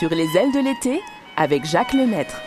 Sur les ailes de l'été avec Jacques Lemaître.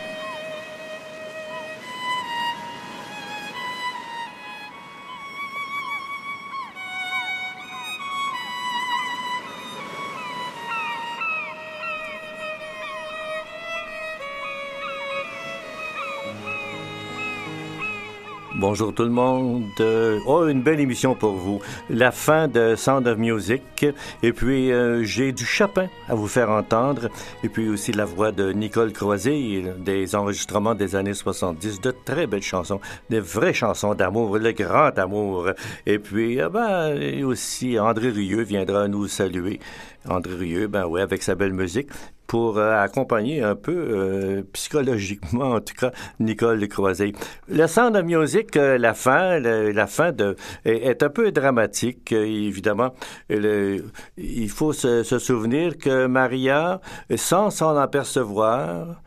Bonjour tout le monde. Euh, oh, une belle émission pour vous. La fin de Sound of Music. Et puis, euh, j'ai du Chopin à vous faire entendre. Et puis aussi la voix de Nicole Croisé, des enregistrements des années 70, de très belles chansons, des vraies chansons d'amour, le grand amour. Et puis, euh, ben, aussi André Rieu viendra nous saluer. André Rieu, ben oui, avec sa belle musique pour euh, accompagner un peu euh, psychologiquement, en tout cas, Nicole Croisé. Le Sound of Music, euh, la fin, la fin de, est, un peu dramatique, évidemment. il faut se, se, souvenir que Maria, sans s'en apercevoir,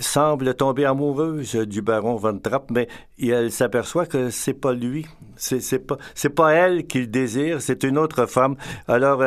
semble tomber amoureuse du baron Von Trapp, mais elle s'aperçoit que c'est pas lui, c'est pas c'est pas elle qu'il désire, c'est une autre femme. Alors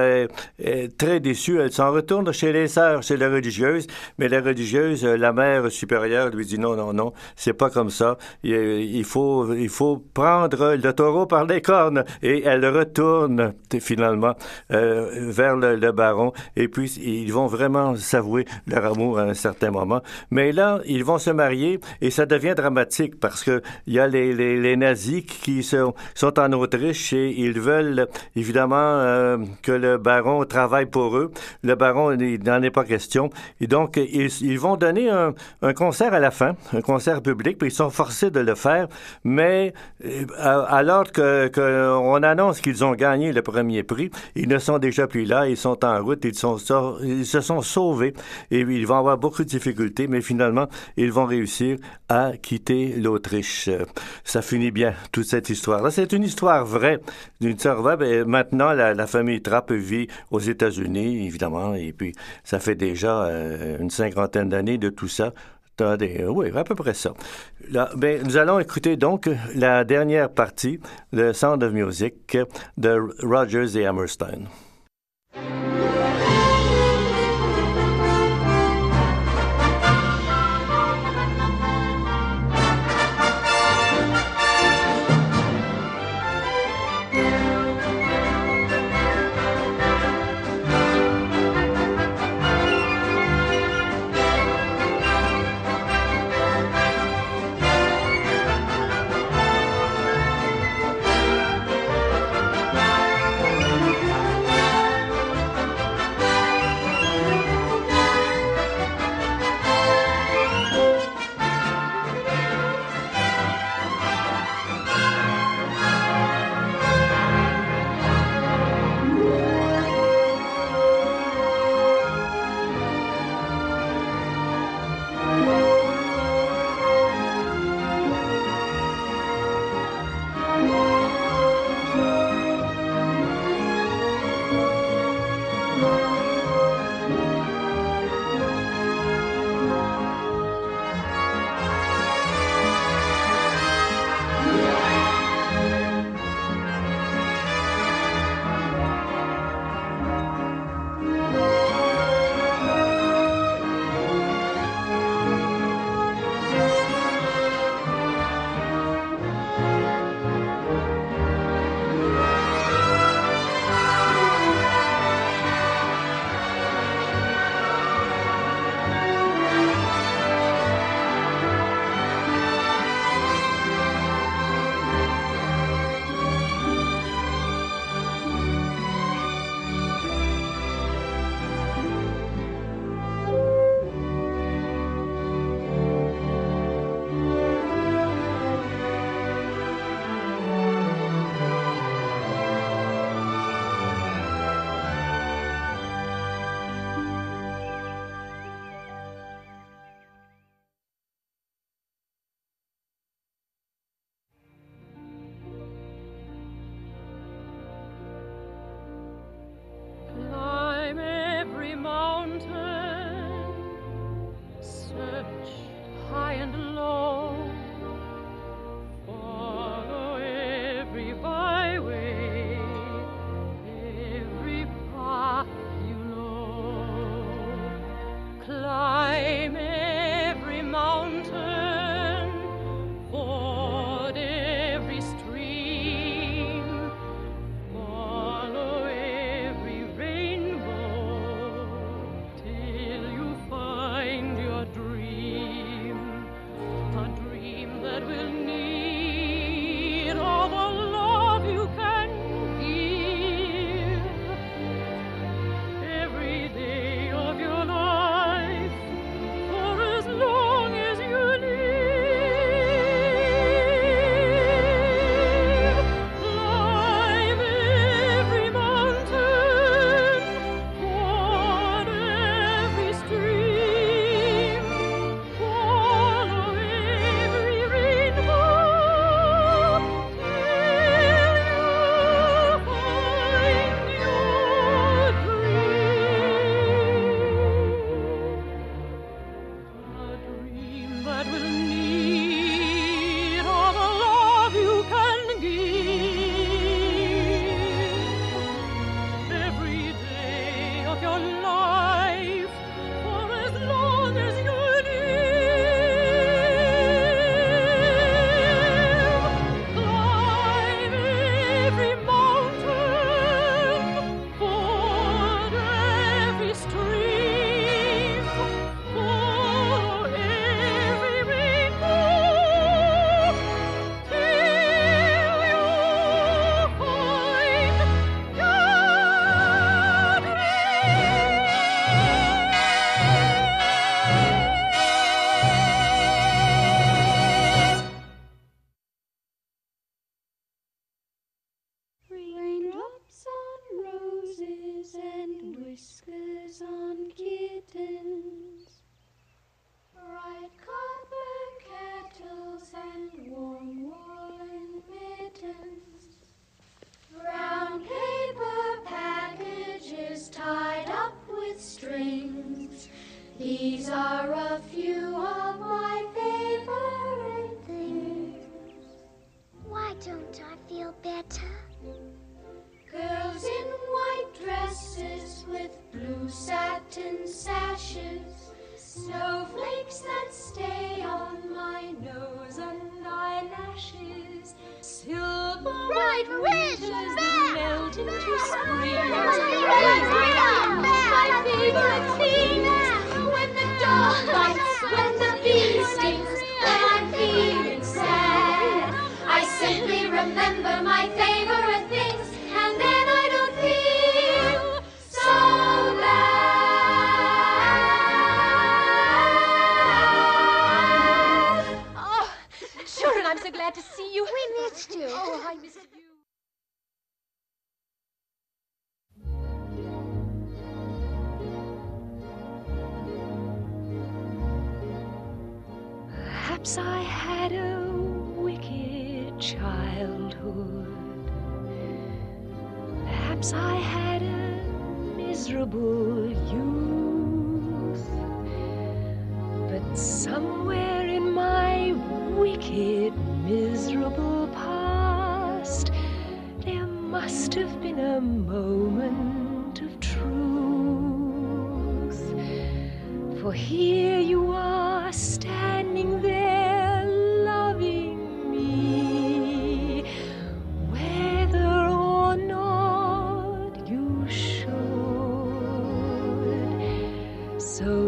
très déçue, elle s'en retourne chez les sœurs, chez la religieuse, mais la religieuse, la mère supérieure lui dit non non non, c'est pas comme ça. Il, faut il faut prendre le taureau par les cornes. Et elle retourne finalement euh, vers le, baron. Et puis ils vont vraiment s'avouer leur amour à un certain moment, mais là, ils vont se marier et ça devient dramatique parce que il y a les, les, les nazis qui sont, sont, en Autriche et ils veulent évidemment euh, que le baron travaille pour eux. Le baron, n'en est pas question. Et donc, ils, vont donner un, concert à la fin, un concert public, puis ils sont forcés de le faire. Mais euh, alors que, que on annonce qu'ils ont gagné le premier prix, ils ne sont déjà plus là, ils sont en route, ils, sont, ils se sont sauvés et ils vont avoir beaucoup de difficultés, mais finalement, ils vont réussir à quitter l'Autriche. Ça finit bien, toute cette histoire-là. C'est une histoire vraie d'une sœur ben, Maintenant, la, famille Trapp vit aux États-Unis, évidemment, et puis ça fait déjà euh, une cinquantaine d'années de tout ça. Attendez, oui, à peu près ça. Ben, nous allons écouter donc la dernière partie de Sound of Music de Rogers et Hammerstein.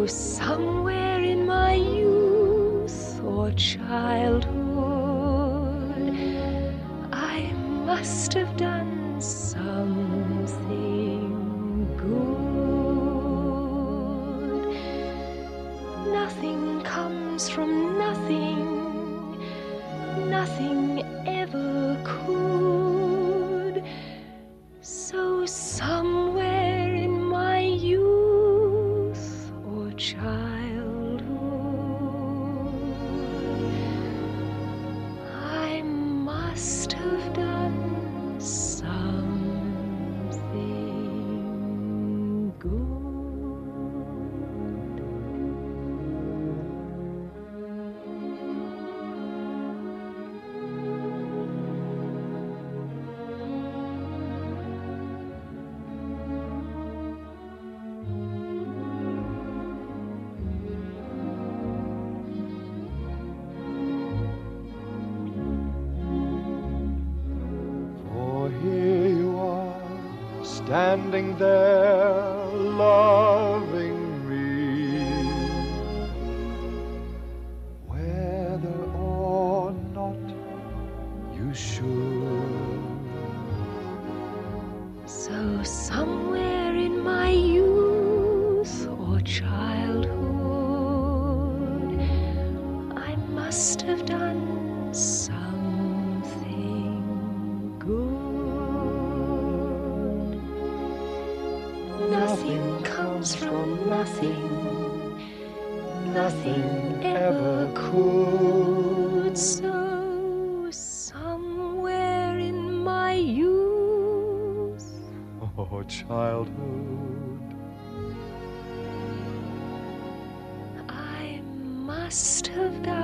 somewhere in my youth or childhood. I must have done. standing there nothing ever could. So somewhere in my youth, oh childhood, I must have died.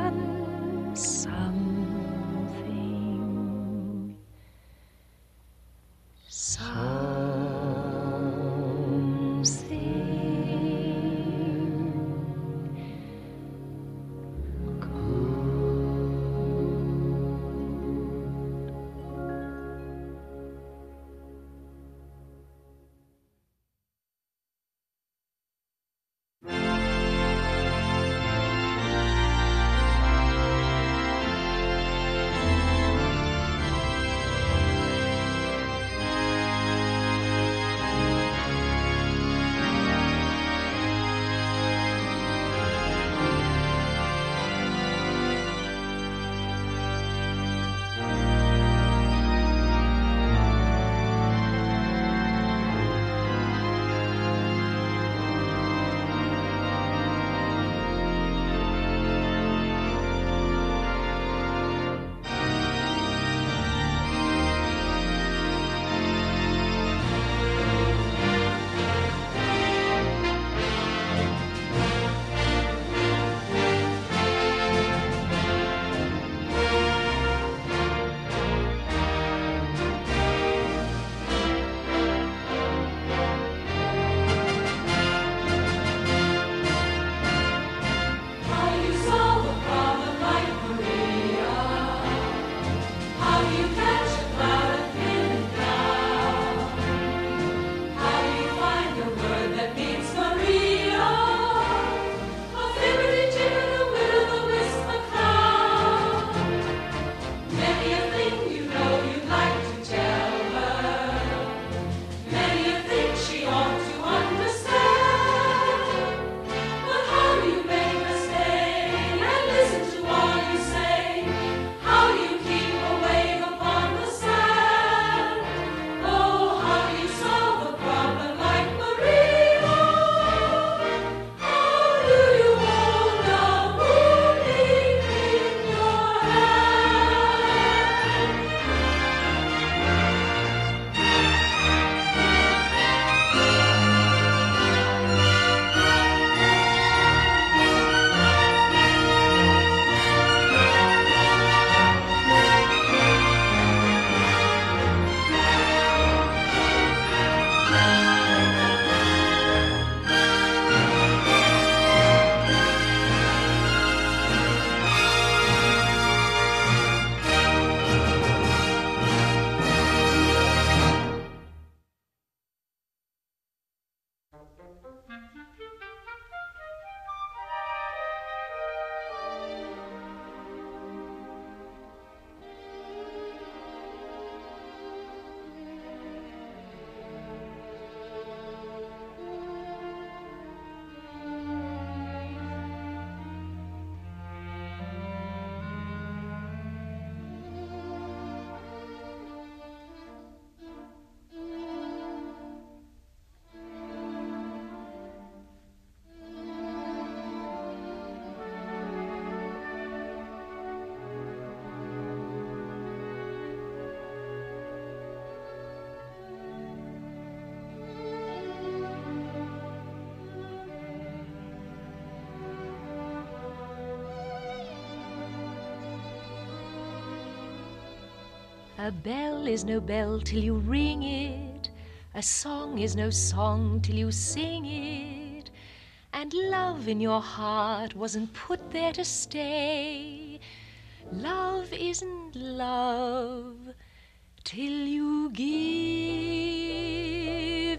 A bell is no bell till you ring it. A song is no song till you sing it. And love in your heart wasn't put there to stay. Love isn't love till you give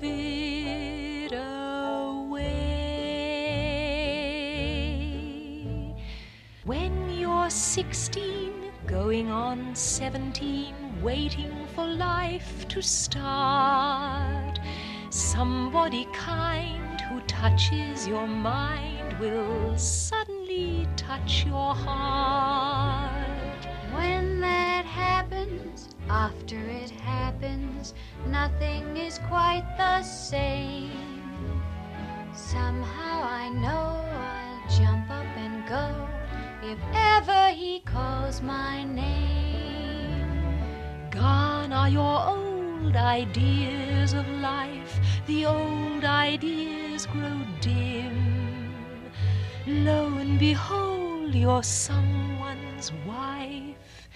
it away. When you're 16, going on 17, waiting for life to start, somebody kind who touches your mind will suddenly touch your heart. When that happens, after it happens, nothing is quite the same. Somehow I know I'll jump up and go if ever he calls my name. Are your old ideas of life, the old ideas grow dim. Lo and behold, you're someone's wife,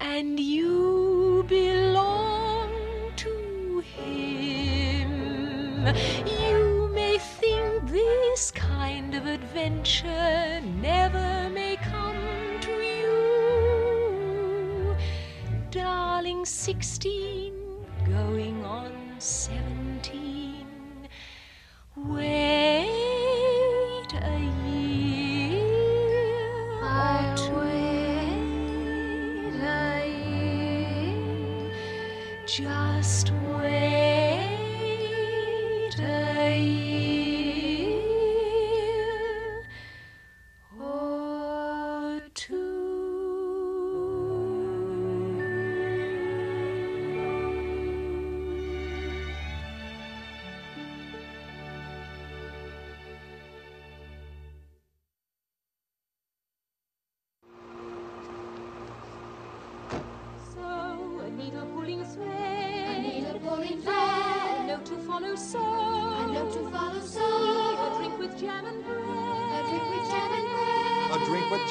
and you belong to him. You may think this kind of adventure 16, going on 17. Wait a year I'll two. wait a year. Just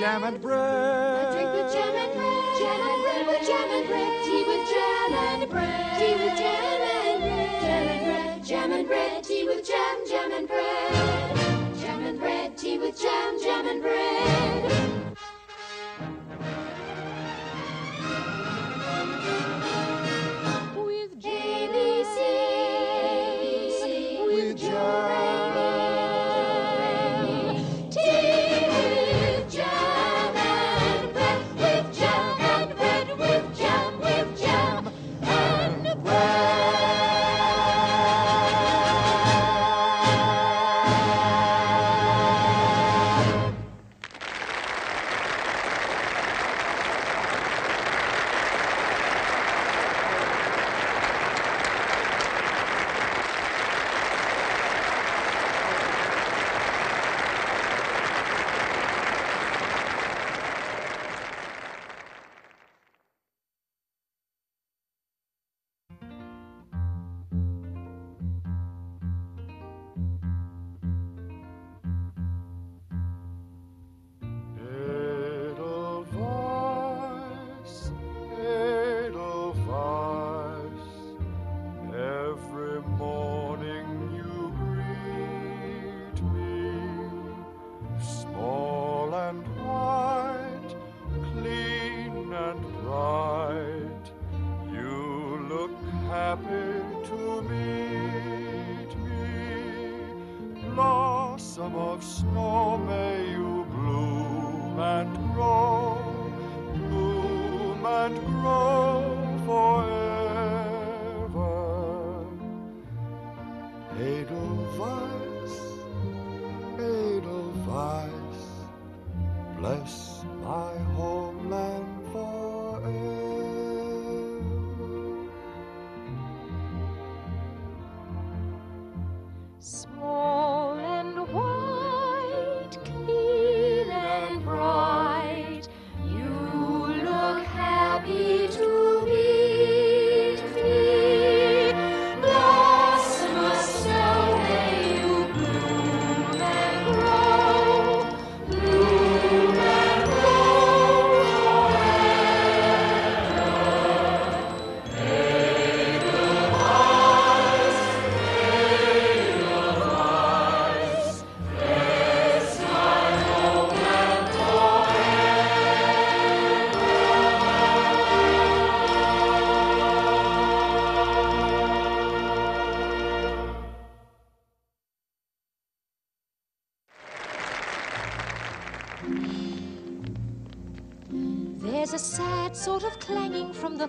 jam and bread. A drink with jam and bread. Jam and bread with jam and bread. Tea with jam and bread. Tea with jam and bread. Jam and bread. Jam and bread. Tea with jam. Jam and bread. Jam and bread. Tea with jam. Jam and bread.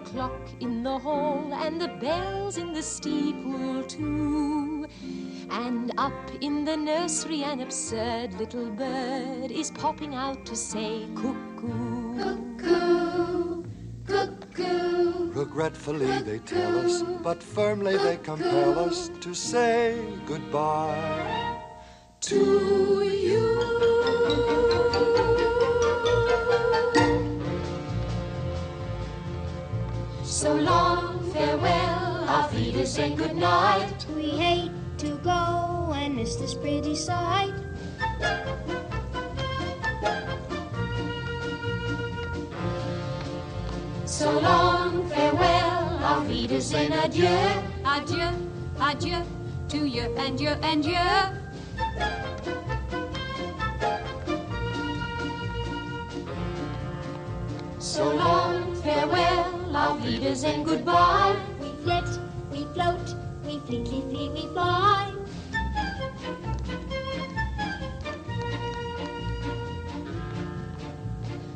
Clock in the hall and the bells in the steeple too. And up in the nursery, an absurd little bird is popping out to say cuckoo. Cuckoo, cuckoo. Regretfully they tell us, but firmly they compel us to say goodbye to auf Wiedersehen, good night. We hate to go and miss this pretty sight. So long, farewell, our auf Wiedersehen, adieu. Adieu, adieu to you and you and you. So long, farewell, auf Wiedersehen, goodbye. We fleetly flee, we fly.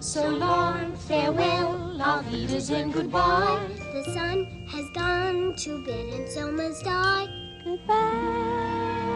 So long, farewell, auf and goodbye. The sun has gone to bed and so must I. Goodbye.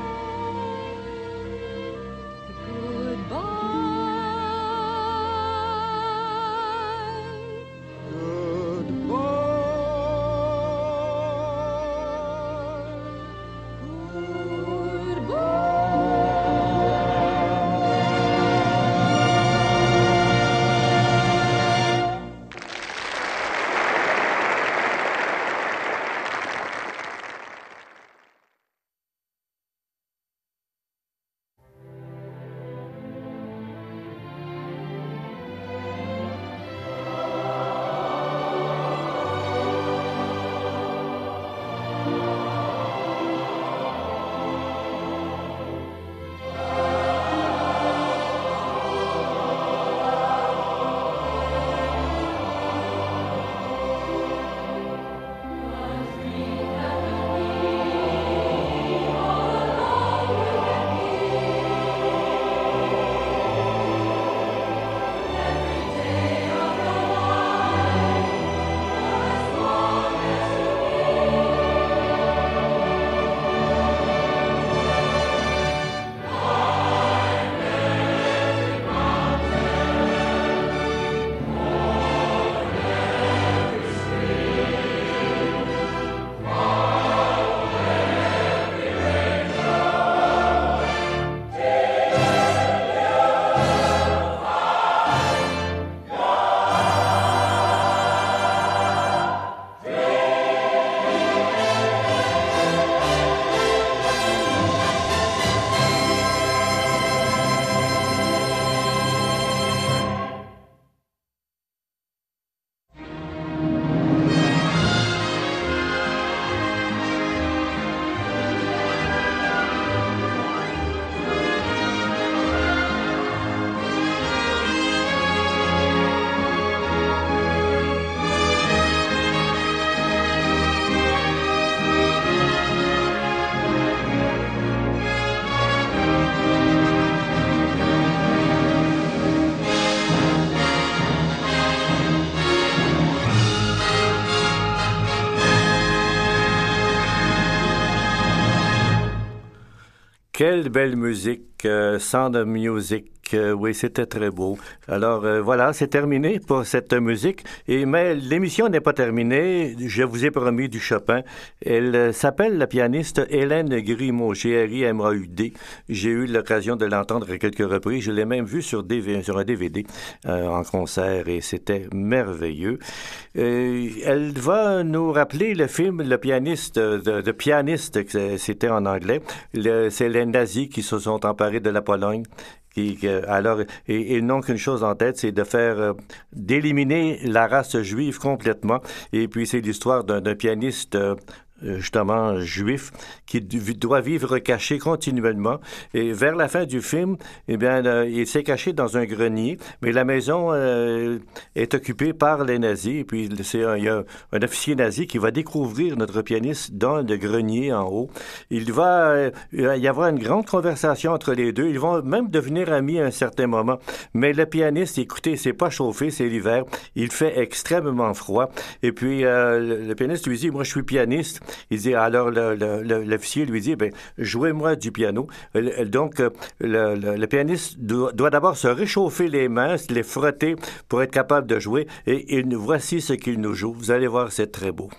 Quelle belle musique, euh, Sound of Music. Oui, c'était très beau. Alors euh, voilà, c'est terminé pour cette musique. Et mais l'émission n'est pas terminée. Je vous ai promis du Chopin. Elle euh, s'appelle la pianiste Hélène Grimaud, G-R-I-M-A-U-D. J'ai eu l'occasion de l'entendre à quelques reprises. Je l'ai même vue sur, un DVD euh, en concert et c'était merveilleux. Elle va nous rappeler le film Le pianiste, de, de pianiste, c'était en anglais. C'est les nazis qui se sont emparés de la Pologne. Alors, et, et n'ont qu'une chose en tête, c'est de faire, euh, d'éliminer la race juive complètement. Et puis, c'est l'histoire d'un pianiste euh, justement juif qui doit vivre caché continuellement. Et vers la fin du film, eh bien, euh, il s'est caché dans un grenier, mais la maison euh, est occupée par les nazis. Et puis, c'est il y a un officier nazi qui va découvrir notre pianiste dans le grenier en haut. Il va y avoir une grande conversation entre les deux. Ils vont même devenir amis à un certain moment. Mais le pianiste, écoutez, c'est pas chauffé, c'est l'hiver. Il fait extrêmement froid. Et puis, le pianiste lui dit, moi, je suis pianiste. Il dit, alors l'officier lui dit, ben, jouez-moi du piano. Donc, le, pianiste doit, d'abord se réchauffer les mains, les frotter pour être capable de jouer. Et, et voici ce qu'il nous joue. Vous allez voir, c'est très beau.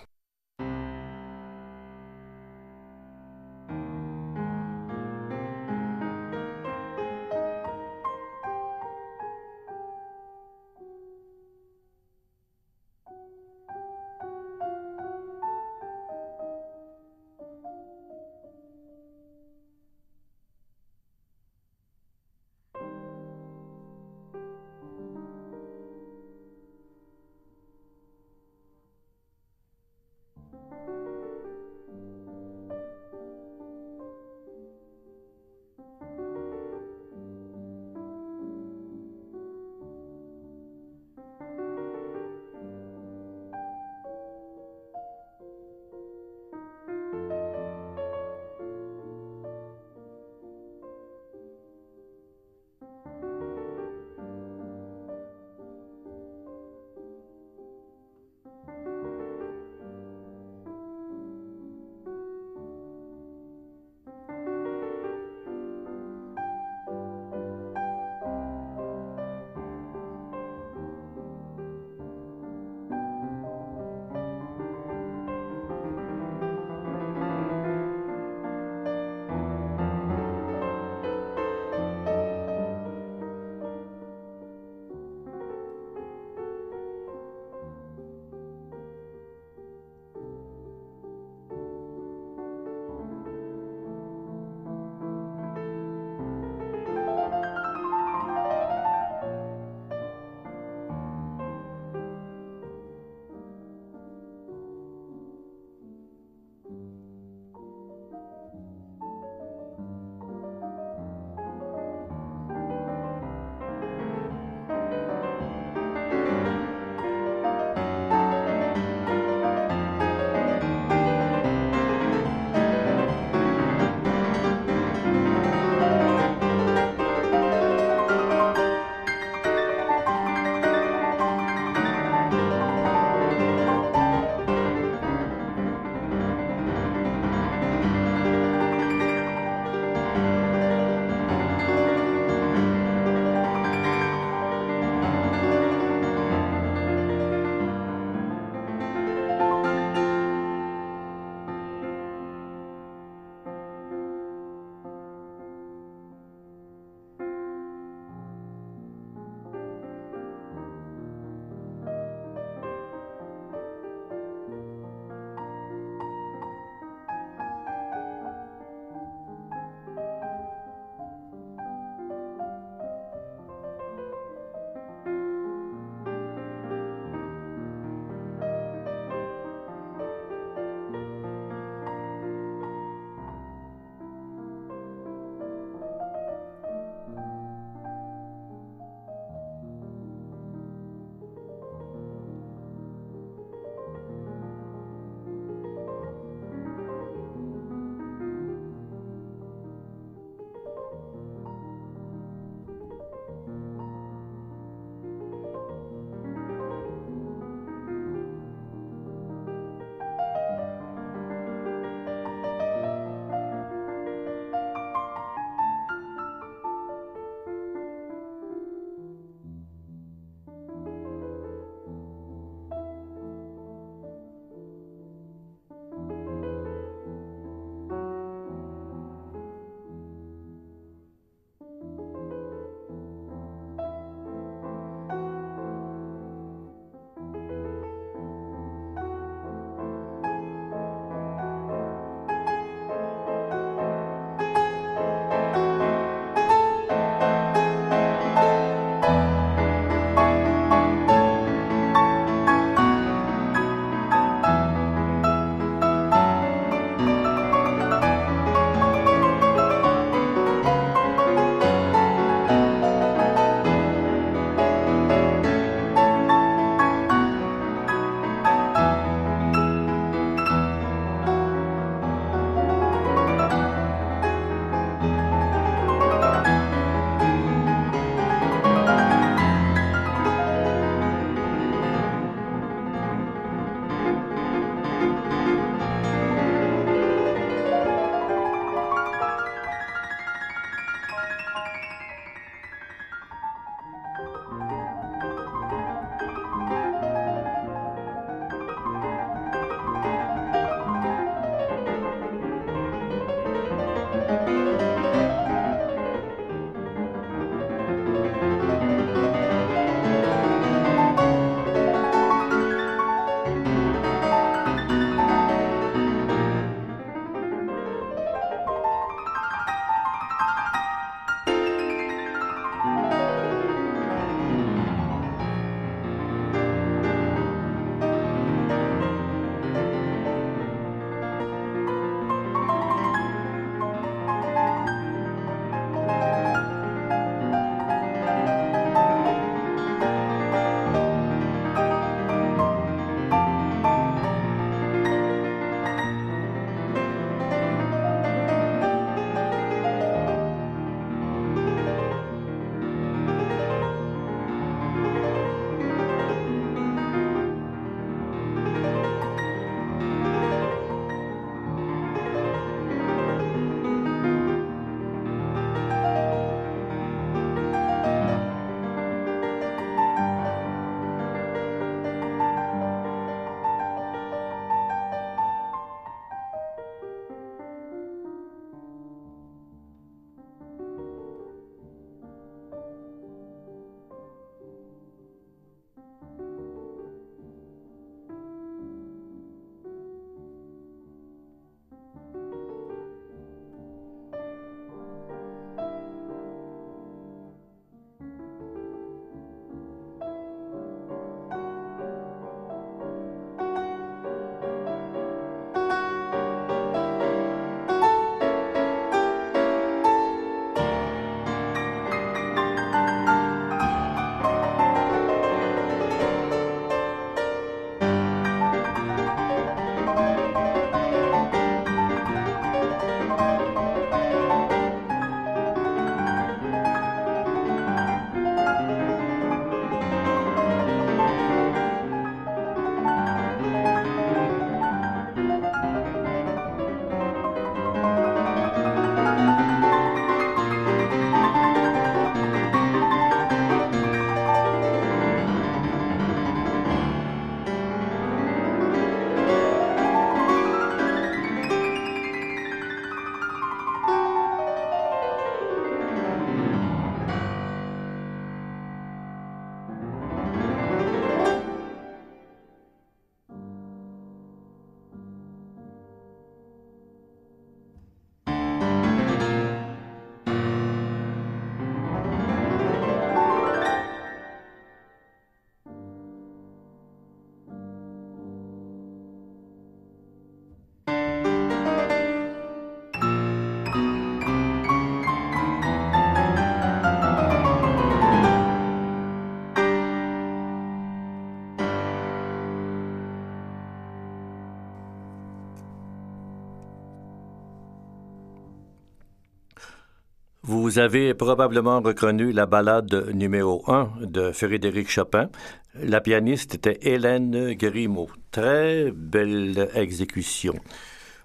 Vous avez probablement reconnu la ballade numéro 1 de Frédéric Chopin. La pianiste était Hélène Grimaud. Très belle exécution.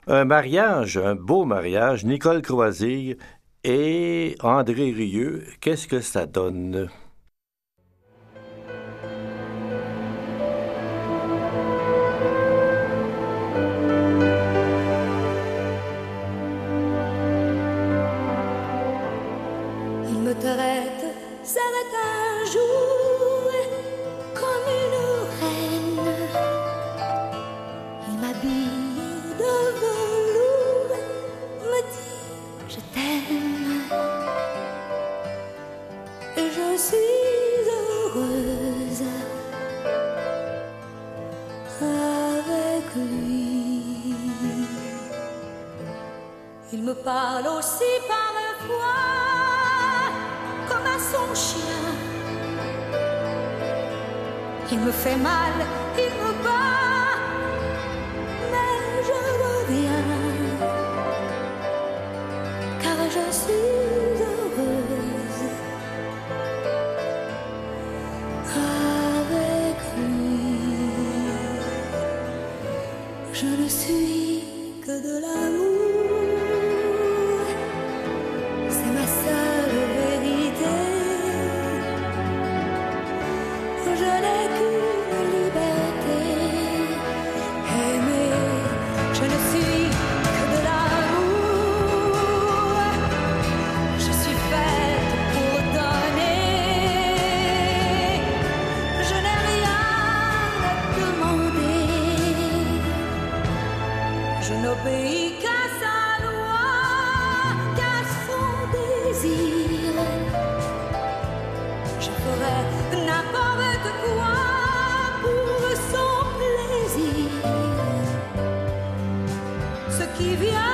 Un mariage, un beau mariage, Nicole Croisille et André Rieu. Qu'est-ce que ça donne? fait mal. que viaja.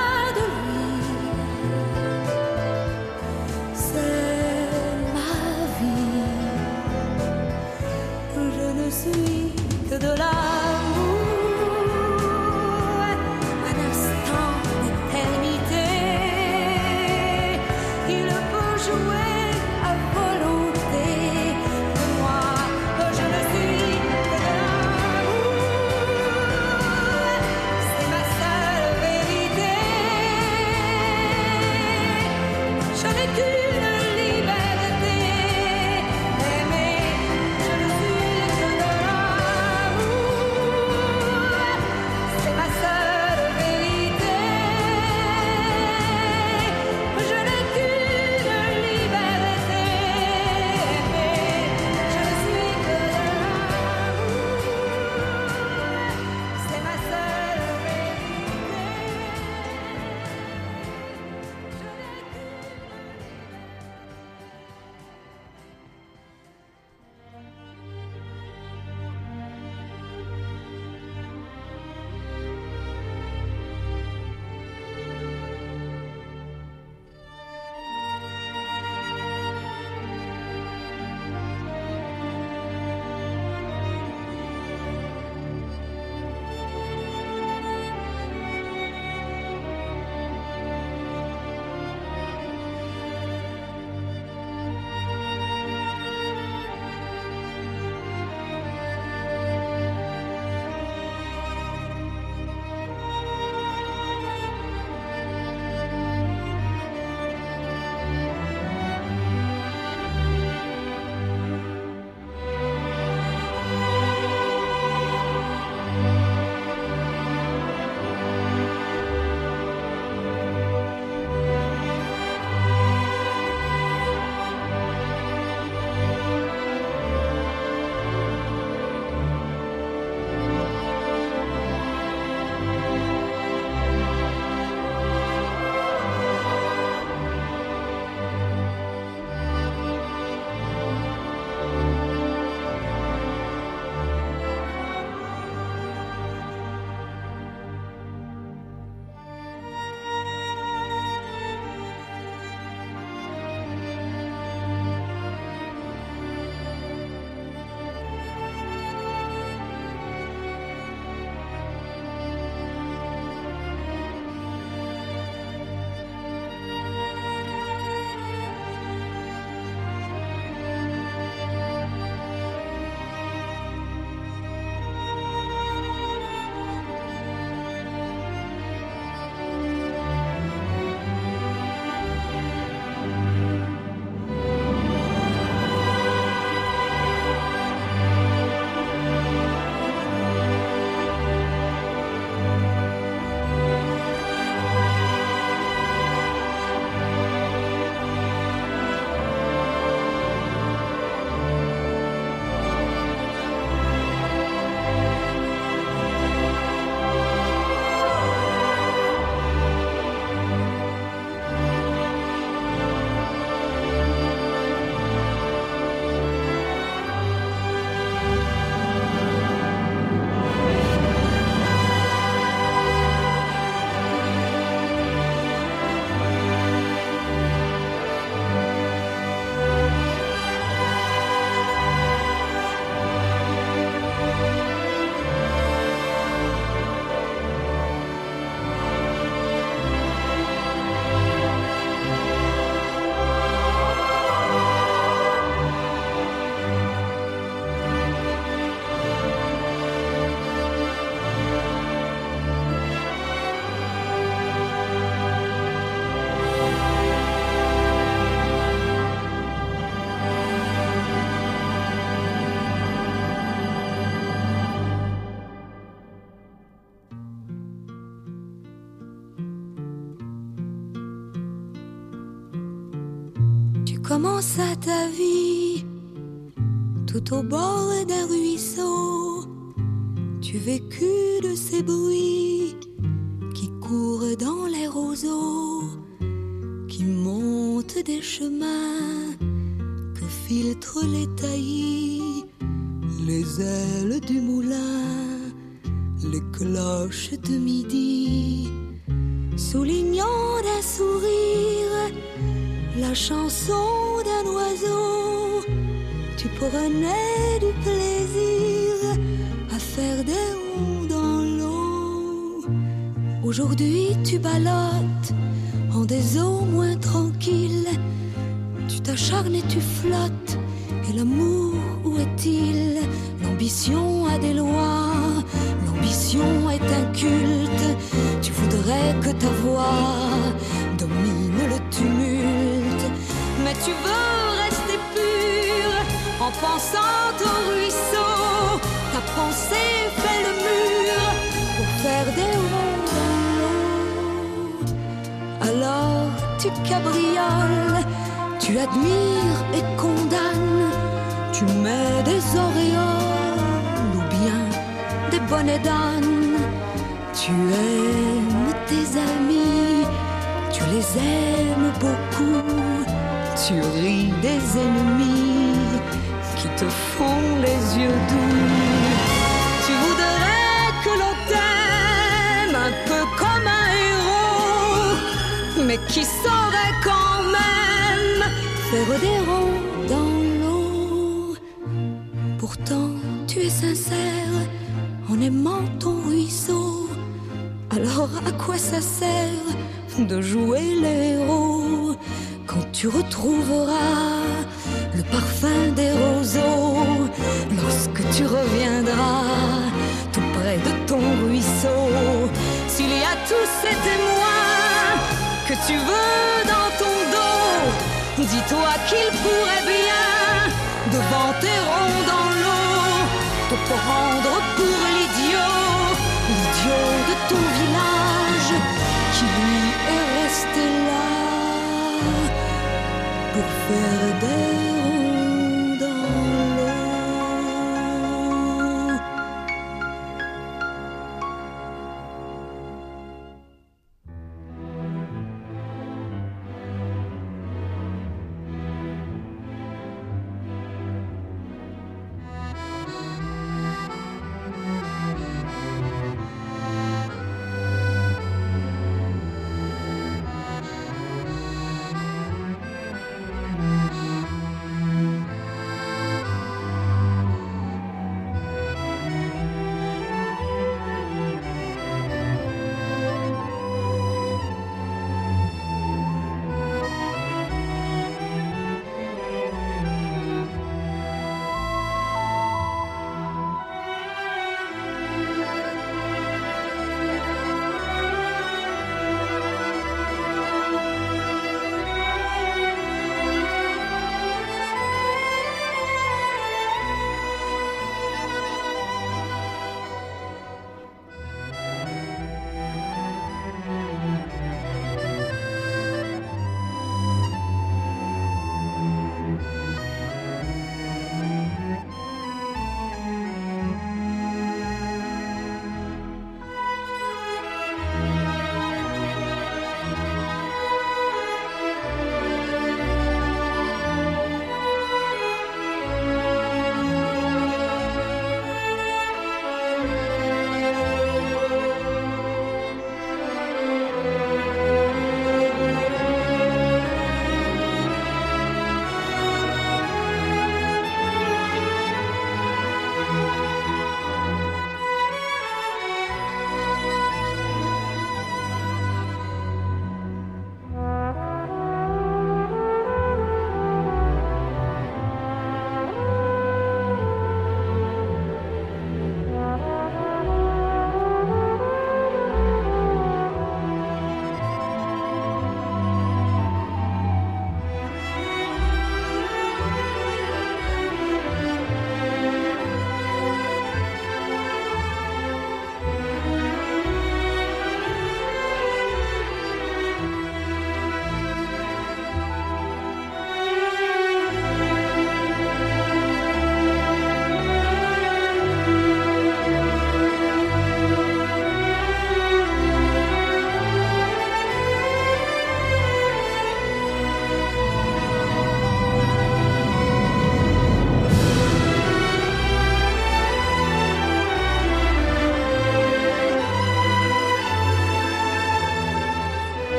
Commença ta vie tout au bord d'un ruisseau. Tu vécus de ces bruits qui courent dans les roseaux, qui montent des chemins que filtrent les taillis, les ailes du moulin, les cloches de midi, soulignant d'un sourire la chanson. Tu prenais du plaisir à faire des ronds dans l'eau. Aujourd'hui, tu ballottes en des eaux moins tranquilles. Tu t'acharnes et tu flottes. Et l'amour, où est-il? L'ambition a des lois, l'ambition est un culte. Tu voudrais que ta voix domine le tumulte, mais tu veux en pensant au ruisseau. Ta pensée fait le mur pour faire des ronds dans l'eau. Alors tu cabrioles, tu admires et condamnes, tu mets des auréoles ou bien des bonnets d'âne. Tu aimes tes amis, tu les aimes beaucoup, tu ris des ennemis te font les yeux doux. Tu voudrais que l'on t'aime un peu comme un héros, mais qui saurait quand même faire des ronds dans l'eau? Pourtant, tu es sincère en aimant ton ruisseau. Alors à quoi ça sert de jouer les quand tu retrouveras parfum des roseaux. Lorsque tu reviendras tout près de ton ruisseau S'il y a tous ces témoins que tu veux dans ton dos Dis-toi qu'il pourrait bien devant tes ronds dans l'eau te prendre pour l'idiot, l'idiot de ton village qui lui est resté là pour faire des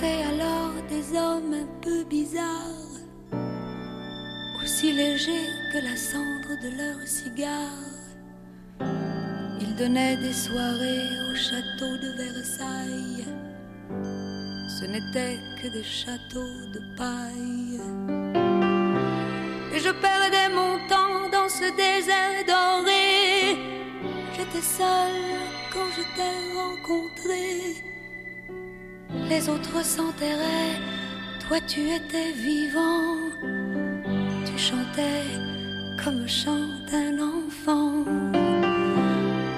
fréquentais alors des hommes un peu bizarres, aussi légers que la cendre de leurs cigares. Ils donnaient des soirées au château de Versailles. Ce n'étaient que des châteaux de paille. Et je perdais mon temps dans ce désert doré. J'étais seule quand je t'ai rencontré. Les autres s'enterraient, toi tu étais vivant. Tu chantais comme chante un enfant.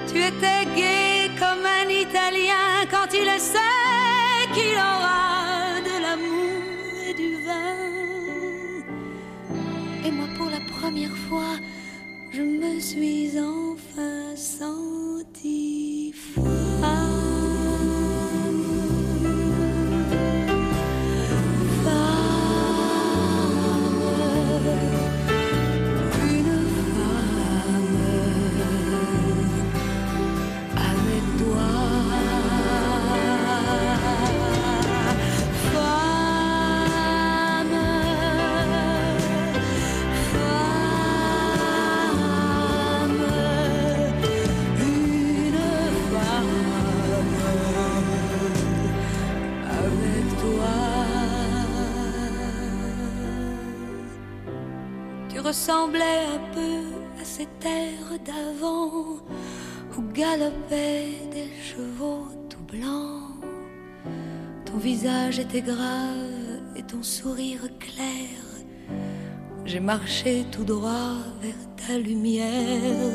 Tu étais gai comme un Italien quand il sait qu'il aura de l'amour et du vin. Et moi pour la première fois, je me suis enfin sentie femme. Tu ressemblais un peu à ces terres d'avant où galopaient des chevaux tout blancs. Ton visage était grave et ton sourire clair. J'ai marché tout droit vers ta lumière.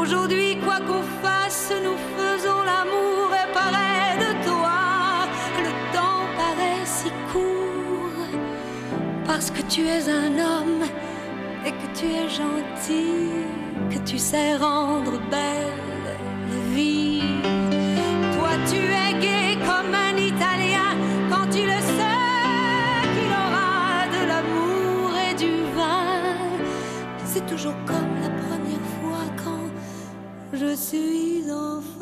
Aujourd'hui, quoi qu'on fasse, nous faisons l'amour et pareil de toi. Le temps paraît si court parce que tu es un homme que tu es gentil, que tu sais rendre belle la vie. Toi, tu es gai comme un Italien quand tu le sais qu'il aura de l'amour et du vin. C'est toujours comme la première fois quand je suis enfin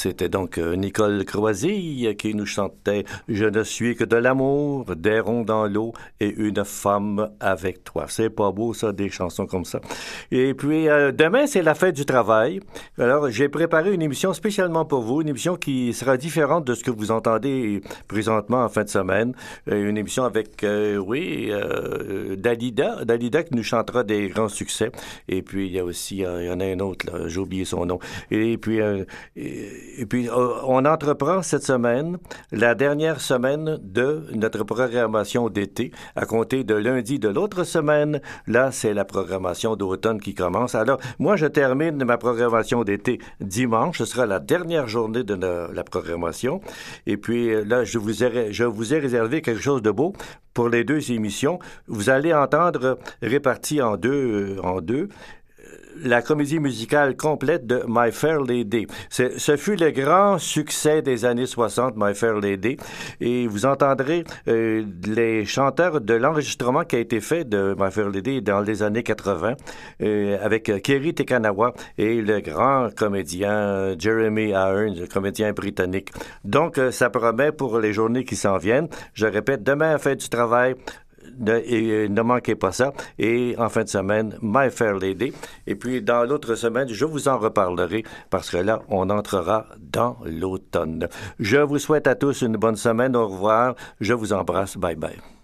C'était donc euh, Nicole Croisille qui nous chantait Je ne suis que de l'amour, des ronds dans l'eau et une femme avec toi. C'est pas beau ça, des chansons comme ça. Et puis euh, demain c'est la fête du travail. Alors j'ai préparé une émission spécialement pour vous, une émission qui sera différente de ce que vous entendez présentement en fin de semaine. Euh, une émission avec oui Dalida, Dalida qui nous chantera des grands succès. Et puis il y a aussi il y en a un autre j'ai oublié son nom. Et puis puis, euh, on entreprend cette semaine la dernière semaine de notre programmation d'été. À compter de lundi de l'autre semaine, là, c'est la programmation d'automne qui commence. Alors, moi, je termine ma programmation d'été dimanche. Ce sera la dernière journée de la, programmation. Et puis, euh, là, je vous, ai, je vous ai réservé quelque chose de beau pour les deux émissions. Vous allez entendre réparti en deux, euh, en deux la comédie musicale complète de My Fair Lady. Ce fut le grand succès des années 60, My Fair Lady, et vous entendrez euh, les chanteurs de l'enregistrement qui a été fait de My Fair Lady dans les années 80 euh, avec Kerry Tekanawa et le grand comédien Jeremy Irons, le comédien britannique. Donc, euh, ça promet pour les journées qui s'en viennent. Je répète, demain, à du travail, ne, et, ne manquez pas ça. Et en fin de semaine, My Fair Lady. Et puis, dans l'autre semaine, je vous en reparlerai parce que là, on entrera dans l'automne. Je vous souhaite à tous une bonne semaine. Au revoir. Je vous embrasse. Bye bye.